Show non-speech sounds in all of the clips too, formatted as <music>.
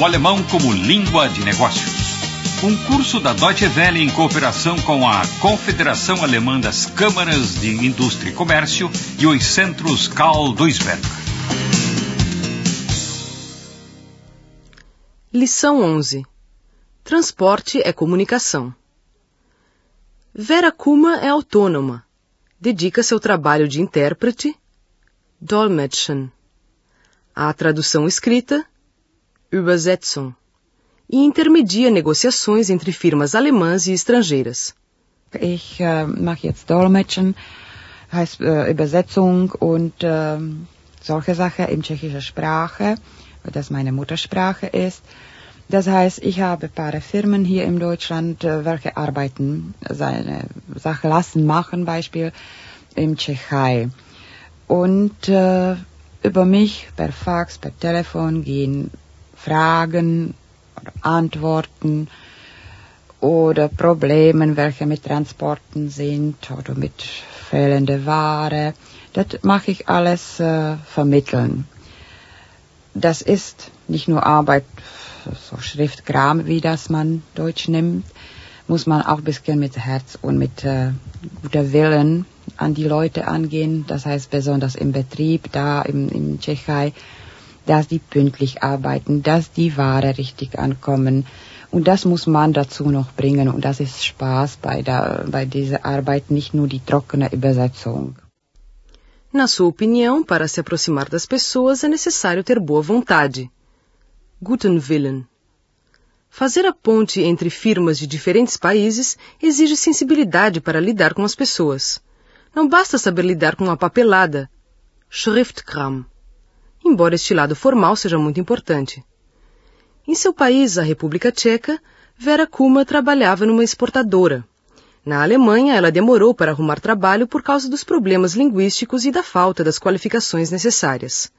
o alemão como língua de negócios. Um curso da Deutsche Welle em cooperação com a Confederação Alemã das Câmaras de Indústria e Comércio e os Centros Karl Duisberg. Lição 11. Transporte é comunicação. Vera Kuma é autônoma. Dedica-se ao trabalho de intérprete, Dolmetschen. À tradução escrita, Übersetzung. E intermedia negociações entre firmas alemãs e estrangeiras. Ich äh, mache jetzt Dolmetschen, heißt äh, Übersetzung und äh, solche Sachen in tschechischer Sprache, weil das meine Muttersprache ist. Das heißt, ich habe ein paar Firmen hier in Deutschland, äh, welche arbeiten, seine Sache lassen, machen, Beispiel im Tschechei. Und äh, über mich per Fax, per Telefon gehen Fragen oder Antworten oder Probleme, welche mit Transporten sind oder mit fehlender Ware. Das mache ich alles äh, vermitteln. Das ist nicht nur Arbeit so Schriftkram, wie das man Deutsch nimmt, muss man auch ein bisschen mit Herz und mit äh, guter Willen an die Leute angehen. Das heißt besonders im Betrieb, da im, im Tschechei, dass die pünktlich arbeiten, dass die Ware richtig ankommen. Und das muss man dazu noch bringen. Und das ist Spaß bei, der, bei dieser Arbeit, nicht nur die trockene Übersetzung. Na sua opinião, para se aproximar das pessoas é necessário ter boa vontade. Guten Willen. Fazer a ponte entre firmas de diferentes países exige sensibilidade para lidar com as pessoas. Não basta saber lidar com a papelada, Schriftkram, embora este lado formal seja muito importante. Em seu país, a República Tcheca, Vera Kuma trabalhava numa exportadora. Na Alemanha, ela demorou para arrumar trabalho por causa dos problemas linguísticos e da falta das qualificações necessárias.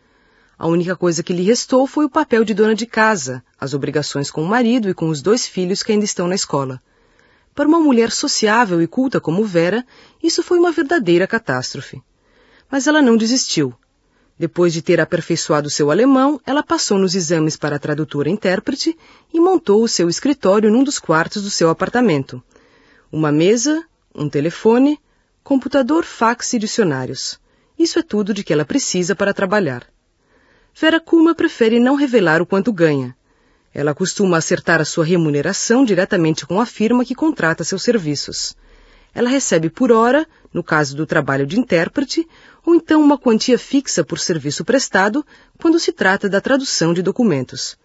A única coisa que lhe restou foi o papel de dona de casa, as obrigações com o marido e com os dois filhos que ainda estão na escola. Para uma mulher sociável e culta como Vera, isso foi uma verdadeira catástrofe. Mas ela não desistiu. Depois de ter aperfeiçoado seu alemão, ela passou nos exames para tradutora-intérprete e montou o seu escritório num dos quartos do seu apartamento. Uma mesa, um telefone, computador, fax e dicionários. Isso é tudo de que ela precisa para trabalhar. Vera Kuma prefere não revelar o quanto ganha. Ela costuma acertar a sua remuneração diretamente com a firma que contrata seus serviços. Ela recebe por hora, no caso do trabalho de intérprete, ou então uma quantia fixa por serviço prestado quando se trata da tradução de documentos.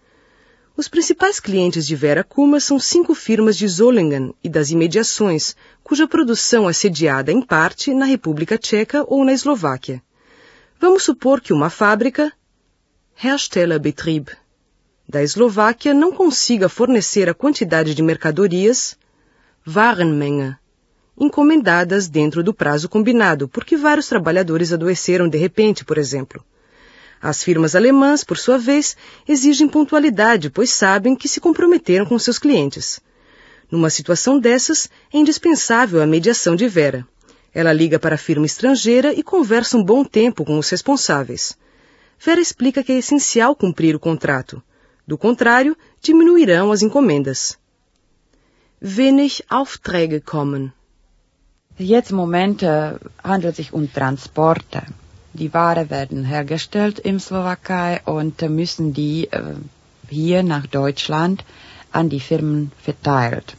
Os principais clientes de Vera Kuma são cinco firmas de Zollingen e das imediações, cuja produção é sediada em parte na República Tcheca ou na Eslováquia. Vamos supor que uma fábrica, Herstellerbetrieb, da Eslováquia não consiga fornecer a quantidade de mercadorias, Warenmenge, encomendadas dentro do prazo combinado, porque vários trabalhadores adoeceram de repente, por exemplo. As firmas alemãs, por sua vez, exigem pontualidade, pois sabem que se comprometeram com seus clientes. Numa situação dessas, é indispensável a mediação de Vera. Ela liga para a firma estrangeira e conversa um bom tempo com os responsáveis. Vera explica que é essencial cumprir o contrato. Do contrário, diminuirão as encomendas. Wenig Aufträge kommen. Jetzt im Moment handelt es sich um Transporte. Die Ware werden hergestellt im Slowakei und müssen die äh, hier nach Deutschland an die Firmen verteilt.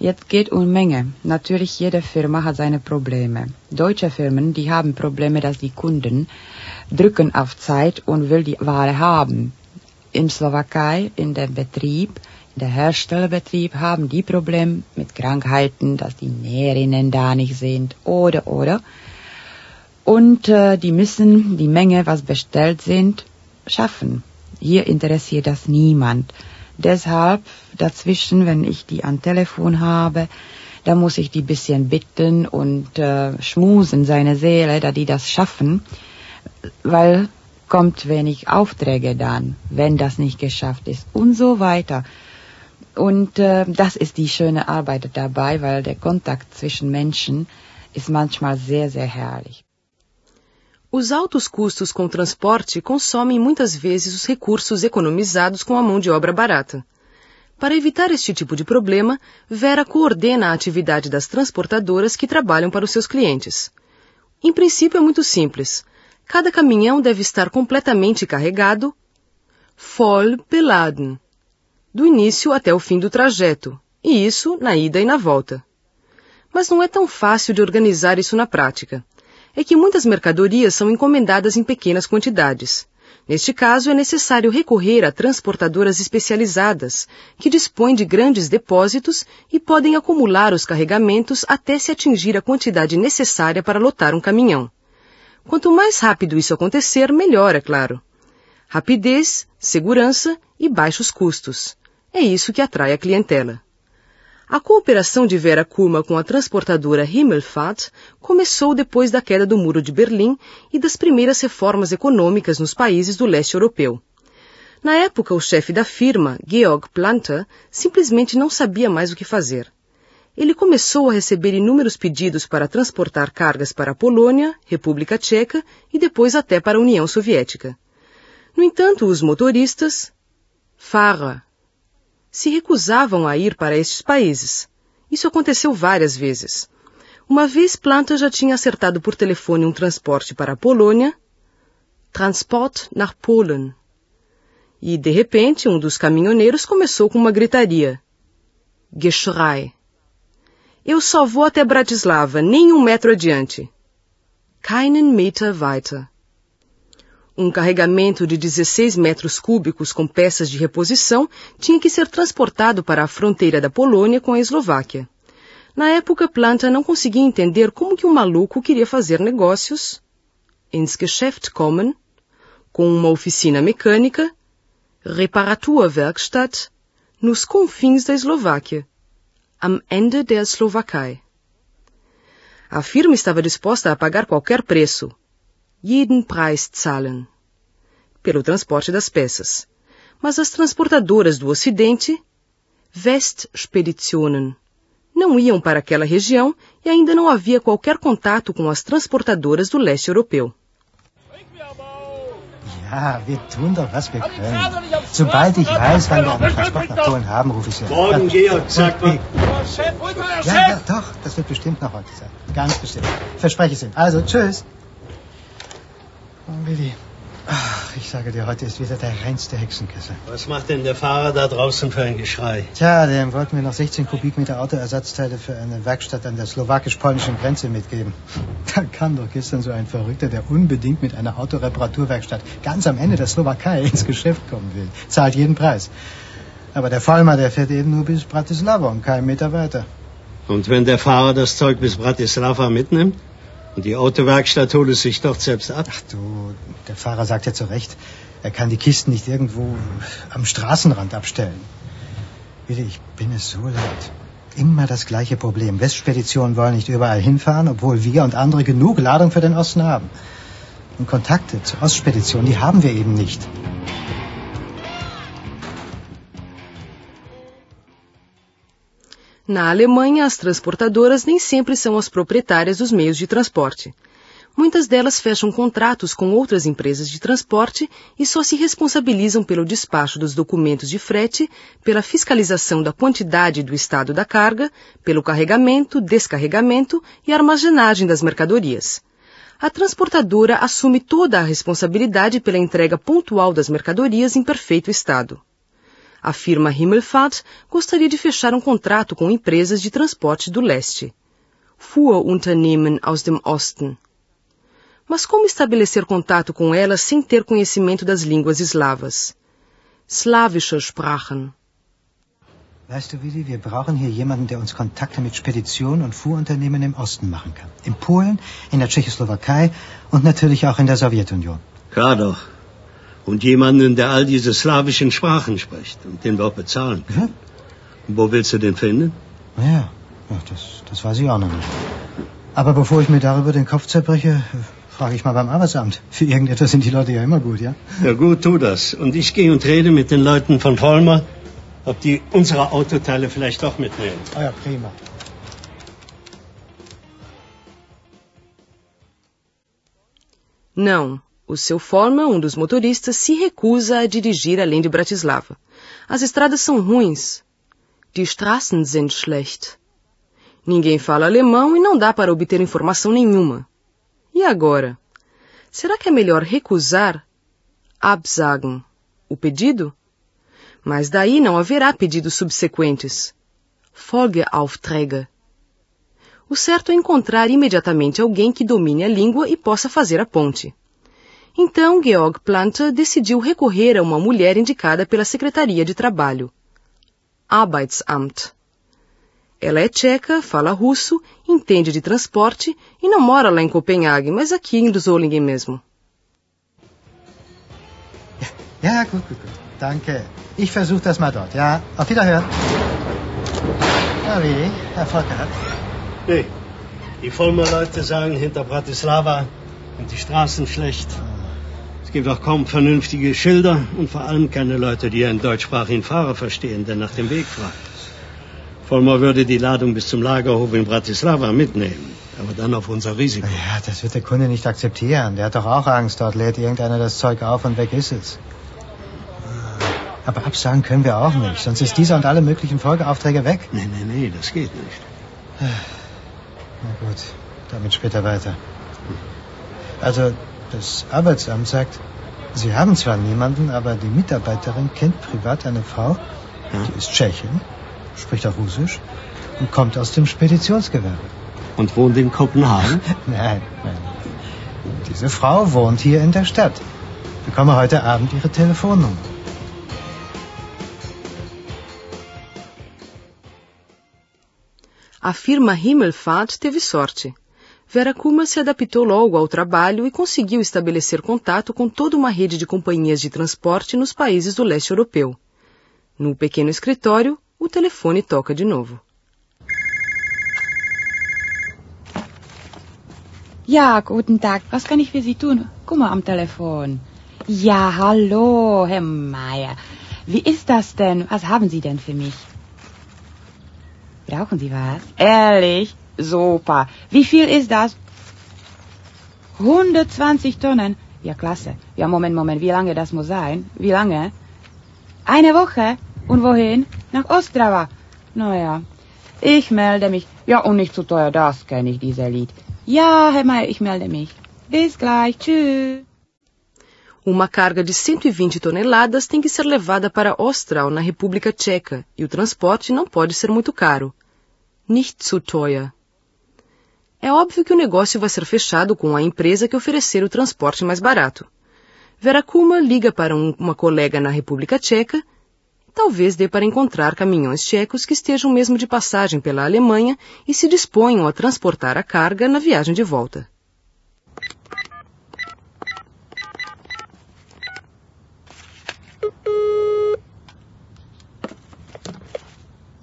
Jetzt geht um Menge. Natürlich, jede Firma hat seine Probleme. Deutsche Firmen, die haben Probleme, dass die Kunden drücken auf Zeit und will die Ware haben. In Slowakei, in dem Betrieb, der Herstellerbetrieb haben die Probleme mit Krankheiten, dass die Näherinnen da nicht sind oder oder. Und äh, die müssen die Menge, was bestellt sind, schaffen. Hier interessiert das niemand. Deshalb dazwischen, wenn ich die am Telefon habe, da muss ich die bisschen bitten und äh, schmusen seine Seele, da die das schaffen, weil kommt wenig Aufträge dann, wenn das nicht geschafft ist und so weiter. Und äh, das ist die schöne Arbeit dabei, weil der Kontakt zwischen Menschen ist manchmal sehr, sehr herrlich. Os altos custos com transporte consomem muitas vezes os recursos economizados com a mão de obra barata. Para evitar este tipo de problema, Vera coordena a atividade das transportadoras que trabalham para os seus clientes. Em princípio é muito simples. Cada caminhão deve estar completamente carregado, voll beladen, do início até o fim do trajeto, e isso na ida e na volta. Mas não é tão fácil de organizar isso na prática é que muitas mercadorias são encomendadas em pequenas quantidades. Neste caso, é necessário recorrer a transportadoras especializadas, que dispõem de grandes depósitos e podem acumular os carregamentos até se atingir a quantidade necessária para lotar um caminhão. Quanto mais rápido isso acontecer, melhor, é claro. Rapidez, segurança e baixos custos. É isso que atrai a clientela. A cooperação de Vera Kuma com a transportadora Himmelfahrt começou depois da queda do Muro de Berlim e das primeiras reformas econômicas nos países do leste europeu. Na época, o chefe da firma, Georg Planta, simplesmente não sabia mais o que fazer. Ele começou a receber inúmeros pedidos para transportar cargas para a Polônia, República Tcheca e depois até para a União Soviética. No entanto, os motoristas, Fahrer, se recusavam a ir para estes países. Isso aconteceu várias vezes. Uma vez Planta já tinha acertado por telefone um transporte para a Polônia, Transport nach Polen. E, de repente, um dos caminhoneiros começou com uma gritaria. Geschrei. Eu só vou até Bratislava, nem um metro adiante. Keinen Meter weiter. Um carregamento de 16 metros cúbicos com peças de reposição tinha que ser transportado para a fronteira da Polônia com a Eslováquia. Na época, Planta não conseguia entender como que um maluco queria fazer negócios ins Geschäft kommen, com uma oficina mecânica, Reparaturwerkstatt, nos confins da Eslováquia, am Ende der Slowakei. A firma estava disposta a pagar qualquer preço, jeden Preis zahlen, pelo transporte das peças. Mas as transportadoras do Ocidente, Westspeditionen, não iam para aquela região e ainda não havia qualquer contato com as transportadoras do leste europeu. Ja, wir tun doch, was wir können. Sobald ich weiß, wann wir einen Transport nach Polen haben, rufe ich Sie an. Morgen, Georg, sagt man. Ja, ja, doch, das wird bestimmt noch heute sein. Ganz bestimmt. Verspreche es Ihnen. Also, tschüss. Oh, Willi. Ach, ich sage dir, heute ist wieder der reinste Hexenkessel. Was macht denn der Fahrer da draußen für ein Geschrei? Tja, dem wollten wir noch 16 Kubikmeter Autoersatzteile für eine Werkstatt an der slowakisch-polnischen Grenze mitgeben. Da kam doch gestern so ein Verrückter, der unbedingt mit einer Autoreparaturwerkstatt ganz am Ende der Slowakei <laughs> ins Geschäft kommen will. Zahlt jeden Preis. Aber der Vollmer, der fährt eben nur bis Bratislava und keinen Meter weiter. Und wenn der Fahrer das Zeug bis Bratislava mitnimmt? Und die Autowerkstatt holt es sich dort selbst ab? Ach du, der Fahrer sagt ja zu Recht, er kann die Kisten nicht irgendwo am Straßenrand abstellen. Willi, ich bin es so leid. Immer das gleiche Problem. Westspeditionen wollen nicht überall hinfahren, obwohl wir und andere genug Ladung für den Osten haben. Und Kontakte zur Ostspedition, die haben wir eben nicht. Na Alemanha, as transportadoras nem sempre são as proprietárias dos meios de transporte. Muitas delas fecham contratos com outras empresas de transporte e só se responsabilizam pelo despacho dos documentos de frete, pela fiscalização da quantidade e do estado da carga, pelo carregamento, descarregamento e armazenagem das mercadorias. A transportadora assume toda a responsabilidade pela entrega pontual das mercadorias em perfeito estado. A firma Himmelfahrt gostaria de fechar um contrato com empresas de transporte do leste. Fuhrunternehmen aus dem Osten. Mas como estabelecer contato com elas sem ter conhecimento das línguas eslavas? Slawische Sprachen. Weißt du, Willi, wir brauchen hier jemanden, der uns Kontakte mit Speditionen und Fuhrunternehmen im Osten machen kann. In Polen, in der Tschechoslowakei und natürlich auch in der Sowjetunion. Klar doch. Und jemanden, der all diese slawischen Sprachen spricht und den wir auch bezahlen können. Ja, Wo willst du den finden? ja, ja das, das weiß ich auch noch nicht. Aber bevor ich mir darüber den Kopf zerbreche, frage ich mal beim Arbeitsamt. Für irgendetwas sind die Leute ja immer gut, ja? Ja gut, tu das. Und ich gehe und rede mit den Leuten von Vollmer, ob die unsere Autoteile vielleicht doch mitnehmen. Ah ja, prima. Não, o seu Forma, um dos motoristas, se recusa a dirigir além de Bratislava. As estradas são ruins. Die Straßen sind schlecht. Ninguém fala alemão e não dá para obter informação nenhuma. E agora? Será que é melhor recusar, absagen, o pedido? Mas daí não haverá pedidos subsequentes. Folgeaufträge. O certo é encontrar imediatamente alguém que domine a língua e possa fazer a ponte. Então Georg Planta decidiu recorrer a uma mulher indicada pela Secretaria de Trabalho, Arbeitsamt. Ela é tcheca, fala russo, entende de transporte e não mora lá em Copenhague, mas aqui em Solingen mesmo. Ja, gut, gut, gut. Danke. Ich versuche das mal dort. Ja, auf Wiederhören. Wie, Erfolg gehabt? Nee, die Vollmer Leute sagen hinter Bratislava sind die Straßen schlecht. Es gibt auch kaum vernünftige Schilder und vor allem keine Leute, die einen deutschsprachigen Fahrer verstehen, der nach dem Weg fragt. Vollmer würde die Ladung bis zum Lagerhof in Bratislava mitnehmen, aber dann auf unser Risiko. Ja, das wird der Kunde nicht akzeptieren. Der hat doch auch Angst. Dort lädt irgendeiner das Zeug auf und weg ist es. Aber absagen können wir auch nicht, sonst ist dieser und alle möglichen Folgeaufträge weg. Nee, nee, nee, das geht nicht. Na gut, damit später weiter. Also, das Arbeitsamt sagt, Sie haben zwar niemanden, aber die Mitarbeiterin kennt privat eine Frau, die ist Tschechin, spricht auch Russisch und kommt aus dem Speditionsgewerbe. Und wohnt in Kopenhagen? <laughs> Nein, nein. Diese Frau wohnt hier in der Stadt. Ich bekomme heute Abend ihre Telefonnummer. A firma Himmelfahrt teve sorte. Vera Kuma se adaptou logo ao trabalho e conseguiu estabelecer contato com toda uma rede de companhias de transporte nos países do leste europeu. No pequeno escritório, o telefone toca de novo. Ja, guten Tag. Was kann ich für Sie tun? Mal am Telefon. Ja, hallo, Herr Meier. Wie ist das denn? Was haben Sie denn für mich? Brauchen Sie was? Ehrlich? Super. Wie viel ist das? 120 Tonnen. Ja, klasse. Ja, Moment, Moment. Wie lange das muss sein? Wie lange? Eine Woche? Und wohin? Nach Ostrava. Naja, ich melde mich. Ja, und nicht zu teuer, das kenne ich, dieser Lied. Ja, Herr Meier, ich melde mich. Bis gleich. Tschüss. Uma carga de 120 toneladas tem que ser levada para Ostral, na República Tcheca, e o transporte não pode ser muito caro. Nicht zu teuer. É óbvio que o negócio vai ser fechado com a empresa que oferecer o transporte mais barato. Vera Kuma liga para um, uma colega na República Tcheca. Talvez dê para encontrar caminhões tchecos que estejam mesmo de passagem pela Alemanha e se disponham a transportar a carga na viagem de volta.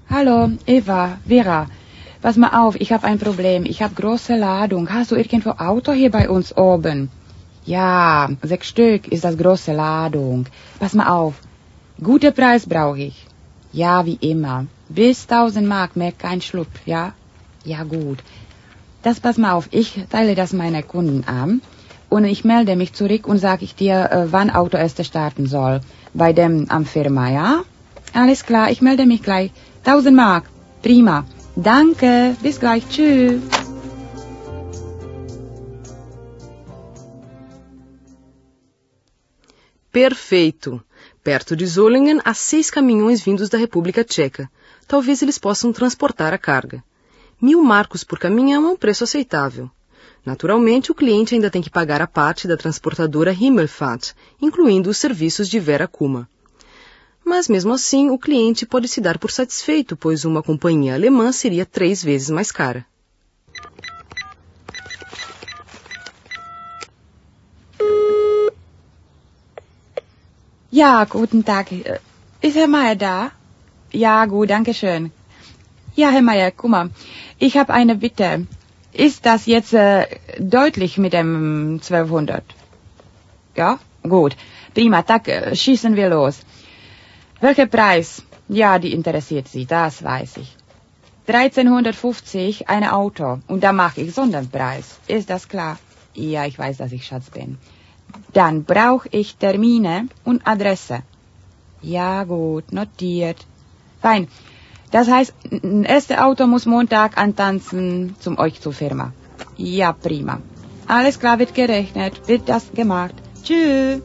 Hallo, Eva, Vera. Pass mal auf, ich habe ein Problem. Ich habe große Ladung. Hast du irgendwo Auto hier bei uns oben? Ja, sechs Stück ist das große Ladung. Pass mal auf. Guter Preis brauche ich. Ja, wie immer. Bis 1000 Mark, mehr kein Schluck, ja? Ja, gut. Das pass mal auf, ich teile das meiner Kunden an und ich melde mich zurück und sage ich dir, äh, wann Auto erst starten soll. Bei dem am Firma, ja? Alles klar, ich melde mich gleich. 1000 Mark. Prima. Danke. Bis gleich. Tschüss. Perfeito! Perto de Zolingen há seis caminhões vindos da República Tcheca. Talvez eles possam transportar a carga. Mil marcos por caminhão é um preço aceitável. Naturalmente, o cliente ainda tem que pagar a parte da transportadora Himmelfahrt, incluindo os serviços de Vera Kuma. Mas mesmo assim, o cliente pode se dar por satisfeito, pois uma companhia alemã seria três vezes mais cara. Ja, guten Tag. Ist Herr Meier da? Ja, gut, danke schön. Ja, Herr Meier, guck mal, ich habe eine Bitte. Ist das jetzt äh, deutlich mit dem 1200? Ja, gut. Prima, tak, äh, schießen wir los. Welcher Preis? Ja, die interessiert Sie, das weiß ich. 1350 ein Auto und da mache ich Sonderpreis. Ist das klar? Ja, ich weiß, dass ich Schatz bin. Dann brauche ich Termine und Adresse. Ja, gut, notiert. Fein. Das heißt, erste Auto muss Montag antanzen zum euch zur Firma. Ja, prima. Alles klar wird gerechnet, wird das gemacht. Tschüss.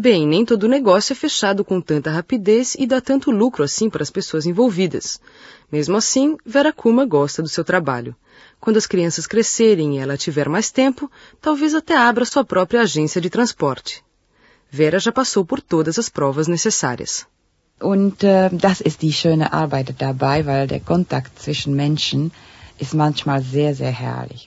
Bem, nem todo negócio é fechado com tanta rapidez e dá tanto lucro assim para as pessoas envolvidas. Mesmo assim, Vera Kuma gosta do seu trabalho. Quando as crianças crescerem e ela tiver mais tempo, talvez até abra sua própria agência de transporte. Vera já passou por todas as provas necessárias. Und äh, das ist die schöne Arbeit dabei, weil der Kontakt zwischen Menschen ist manchmal sehr, sehr herrlich.